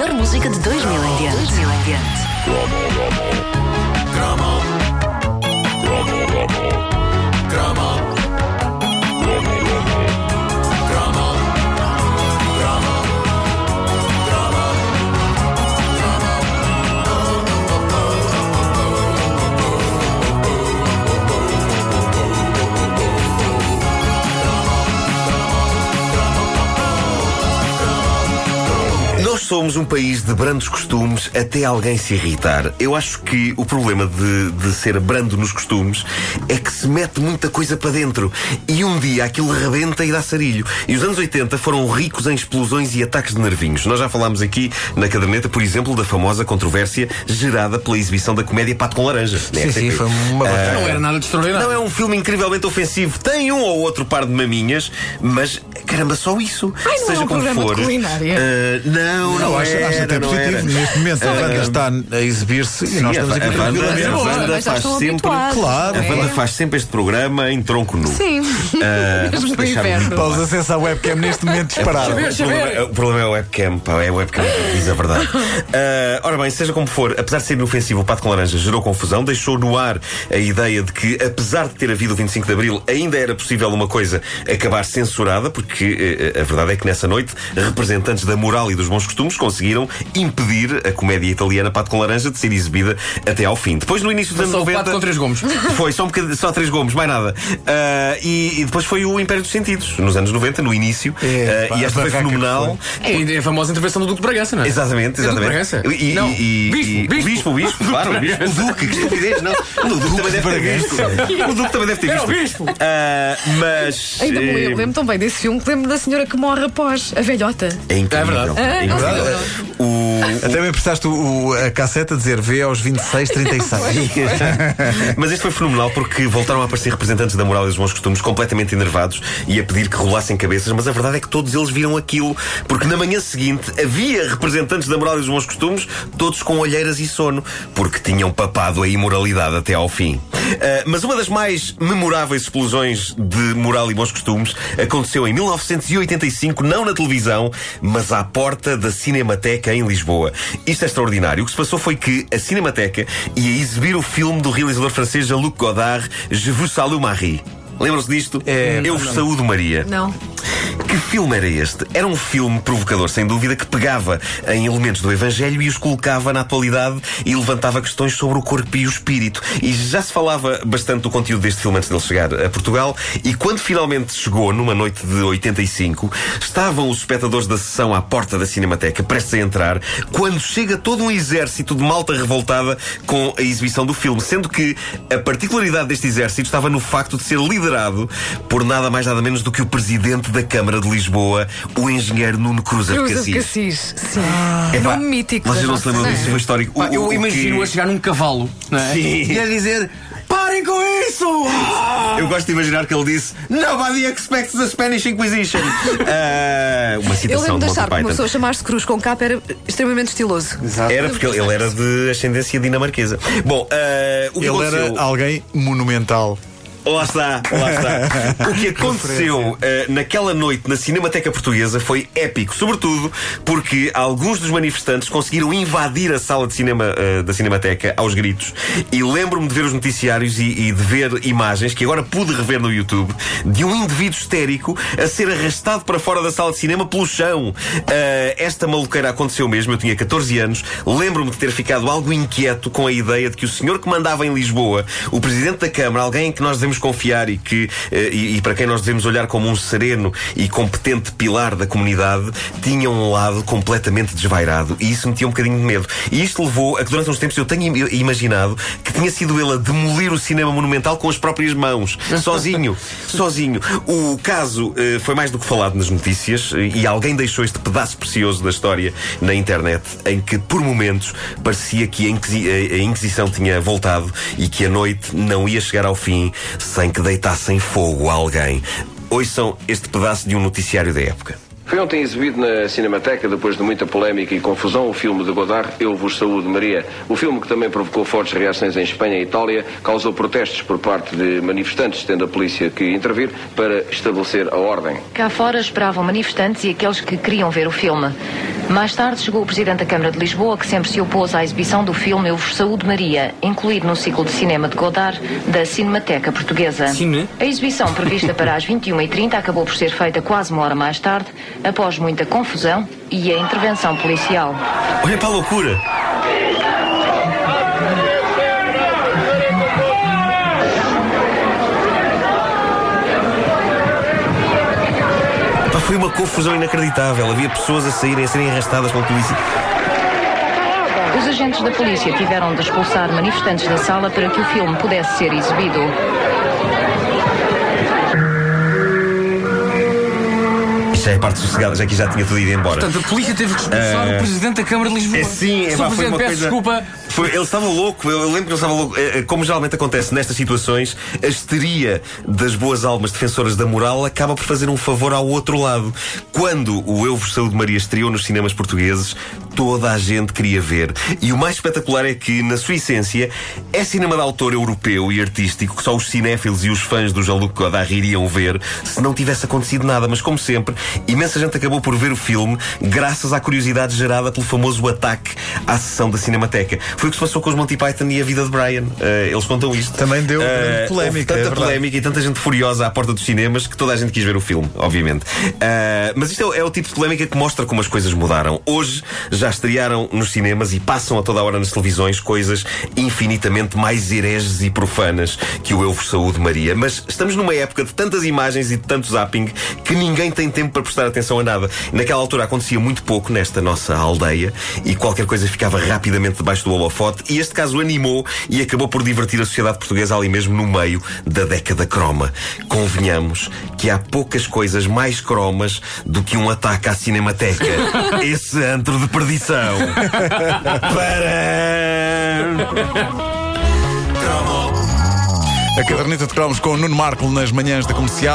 melhor música de 2000 em diante. 2000 em diante. Somos um país de brandos costumes até alguém se irritar. Eu acho que o problema de, de ser brando nos costumes é que se mete muita coisa para dentro e um dia aquilo rebenta e dá sarilho. E os anos 80 foram ricos em explosões e ataques de nervinhos. Nós já falámos aqui na caderneta, por exemplo, da famosa controvérsia gerada pela exibição da comédia Pato com Laranja. na Sim, sim, foi uma Ah, Não era nada de extraordinário. não é um filme incrivelmente ofensivo. Tem um ou outro par de maminhas, mas caramba, só isso. Ai, não é Seja um como programa de for. culinária. Ah, não, não, Não, acho, era, acho até não positivo. era. Neste momento, a banda está a exibir-se e nós estamos a, aqui a banda, a banda faz sempre. Claro. A não é? banda faz sempre este programa em tronco nu. Sim. Para os acessos à webcam neste momento dispararam. Saber, O problema, o problema é o webcam, pá, é a webcam que diz a verdade. Ah, ora bem, seja como for, apesar de ser inofensivo, o Pato com Laranja gerou confusão, deixou no ar a ideia de que, apesar de ter havido o 25 de Abril, ainda era possível uma coisa acabar censurada, porque eh, a verdade é que nessa noite representantes da moral e dos bons costumes conseguiram impedir a comédia italiana Pato com Laranja de ser exibida até ao fim. Depois, no início dos anos Só o 90. pato com três gomos. Foi, só, um só três gomos, mais nada. Ah, e, e depois foi o Império dos Sentidos, nos anos 90, no início. É, Ah, pá, e esta a foi barraca que fenomenal. É a famosa intervenção do Duque de Bragança, não é? Exatamente, É exatamente. Bragança? E, Não, e, bispo, e- bispo. o bispo, o bispo, claro, o bispo. O Duque, que estupidez, não. O Duque também deve ter visto. O Duque também deve ter Era visto. o bispo. Ah, mas. Ainda me lembro, lembro tão bem desse filme que lembro da senhora que morre após, a velhota. É incrível. É verdade. É incrível. Ah, O, Até me emprestaste o, a casseta a dizer V aos 26, 36. Mas isto foi fenomenal porque voltaram a aparecer representantes da moral e dos bons costumes completamente enervados e a pedir que rolassem cabeças, mas a verdade é que todos eles viram aquilo, porque na manhã seguinte havia representantes da moral e dos bons costumes, todos com olheiras e sono, porque tinham papado a imoralidade até ao fim. Ah, mas uma das mais memoráveis explosões de moral e bons costumes aconteceu em 1985, não na televisão, mas à porta da Cinemateca em Lisboa. Isto é extraordinário. O que se passou foi que a Cinemateca ia exibir o filme do realizador francês Jean-Luc Godard, Je vous salue Marie. Lembram-se disto? É, Eu vos saúdo Maria. Não. Que filme era este? Era um filme provocador, sem dúvida, que pegava em elementos do Evangelho e os colocava na atualidade e levantava questões sobre o corpo e o espírito. E já se falava bastante do conteúdo deste filme antes dele chegar a Portugal. E quando finalmente chegou, numa noite de 85, estavam os espectadores da sessão à porta da Cinemateca, prestes a entrar, quando chega todo um exército de malta revoltada com a exibição do filme. Sendo que a particularidade deste exército estava no facto de ser liderado por nada mais nada menos do que o presidente da Câmara de Lisboa, o engenheiro Nuno Cruz Cruz Cassis. de Cassis. Sim. Epá, Nome mítico. Vocês da não se lembram disso, foi histórico. Pá, O- eu o imagino que- a chegar num cavalo, não é? Sim. E a dizer: parem com isso! Ah! Eu gosto de imaginar que ele disse Nobody expects the Spanish Inquisition. Ah, uma Eu citação lembro de de achar que uma pessoa chamar-se Cruz com capa era extremamente estiloso. Era porque ele, ele era de ascendência dinamarquesa. Bom, ah, o que Ele aconteceu... era alguém monumental. Lá está, lá está. O que aconteceu eh, naquela noite na Cinemateca Portuguesa foi épico, sobretudo porque alguns dos manifestantes conseguiram invadir a sala de cinema eh, da Cinemateca aos gritos. E lembro-me de ver os noticiários e, e de ver imagens que agora pude rever no YouTube de um indivíduo histérico a ser arrastado para fora da sala de cinema pelo chão. Eh, esta maluqueira aconteceu mesmo, eu tinha 14 anos. Lembro-me de ter ficado algo inquieto com a ideia de que o senhor que mandava em Lisboa, o presidente da Câmara, alguém que nós devemos confiar e, que, eh, e, e para quem nós devemos olhar como um sereno e competente pilar da comunidade, tinha um lado completamente desvairado. E isso metia um bocadinho de medo. E isto levou a que durante uns tempos eu tenha im- imaginado que tinha sido ele a demolir o cinema monumental com as próprias mãos, sozinho. sozinho. O caso eh, foi mais do que falado nas notícias eh, e alguém deixou este pedaço precioso da história na internet em que, por momentos, parecia que a, Inquisi- a Inquisição tinha voltado e que a noite não ia chegar ao fim sem que deitassem fogo a alguém. Ouçam este pedaço de um noticiário da época. Foi ontem exibido na Cinemateca, depois de muita polémica e confusão, o filme de Godard, Eu Vos Saúde Maria. O filme que também provocou fortes reações em Espanha e Itália, causou protestos por parte de manifestantes, tendo a polícia que intervir para estabelecer a ordem. Cá fora esperavam manifestantes e aqueles que queriam ver o filme. Mais tarde chegou o Presidente da Câmara de Lisboa, que sempre se opôs à exibição do filme Eu Vos Saúde Maria, incluído no ciclo de cinema de Godard da Cinemateca Portuguesa. Cine? A exibição prevista para as 21h30 acabou por ser feita quase uma hora mais tarde, após muita confusão e a intervenção policial. Olha para a loucura! Foi uma confusão inacreditável. Havia pessoas a saírem, a serem arrastadas pela polícia. Os agentes da polícia tiveram de expulsar manifestantes da sala para que o filme pudesse ser exibido. Isto já é a parte sossegada, já que já tinha tudo ido embora. Portanto, a polícia teve que expulsar Eh, o Presidente da Câmara de Lisboa. É sim, é, Sr. Presidente, peço coisa... desculpa. Foi- ele estava louco, eu lembro que ele estava louco. Eh, eh, Como geralmente acontece nestas situações, a histeria das boas almas defensoras da moral acaba por fazer um favor ao outro lado. Quando o Eu Vos Saúde Maria estreou nos cinemas portugueses, toda a gente queria ver. E o mais espetacular é que, na sua essência, é cinema de autor europeu e artístico que só os cinéfilos e os fãs do Jean-Luc Godard iriam ver se não tivesse acontecido nada. Mas, como sempre, imensa gente acabou por ver o filme graças à curiosidade gerada pelo famoso ataque à sessão da Cinemateca. Foi o que se passou com os Monty Python e a vida de Brian. Eh, eles contam isto. Também deu Eh, polémica, é tanta verdade. polémica e tanta gente furiosa à porta dos cinemas que toda a gente quis ver o filme, obviamente. Eh, mas isto é, o- é o tipo de polémica que mostra como as coisas mudaram. Hoje já estrearam nos cinemas e passam a toda a hora nas televisões coisas infinitamente mais hereges e profanas que o Eu Vos Saúde Maria. Mas estamos numa época de tantas imagens e de tanto zapping que ninguém tem tempo para prestar atenção a nada. Naquela altura acontecia muito pouco nesta nossa aldeia e qualquer coisa ficava rapidamente debaixo do holofote e este caso animou e acabou por divertir a sociedade portuguesa ali mesmo no meio da década croma. Convenhamos que há poucas coisas mais cromas do que um ataque à Cinemateca. Esse antro de perdição. Para... A caderneta de cromos com o Nuno Marco nas manhãs da comercial.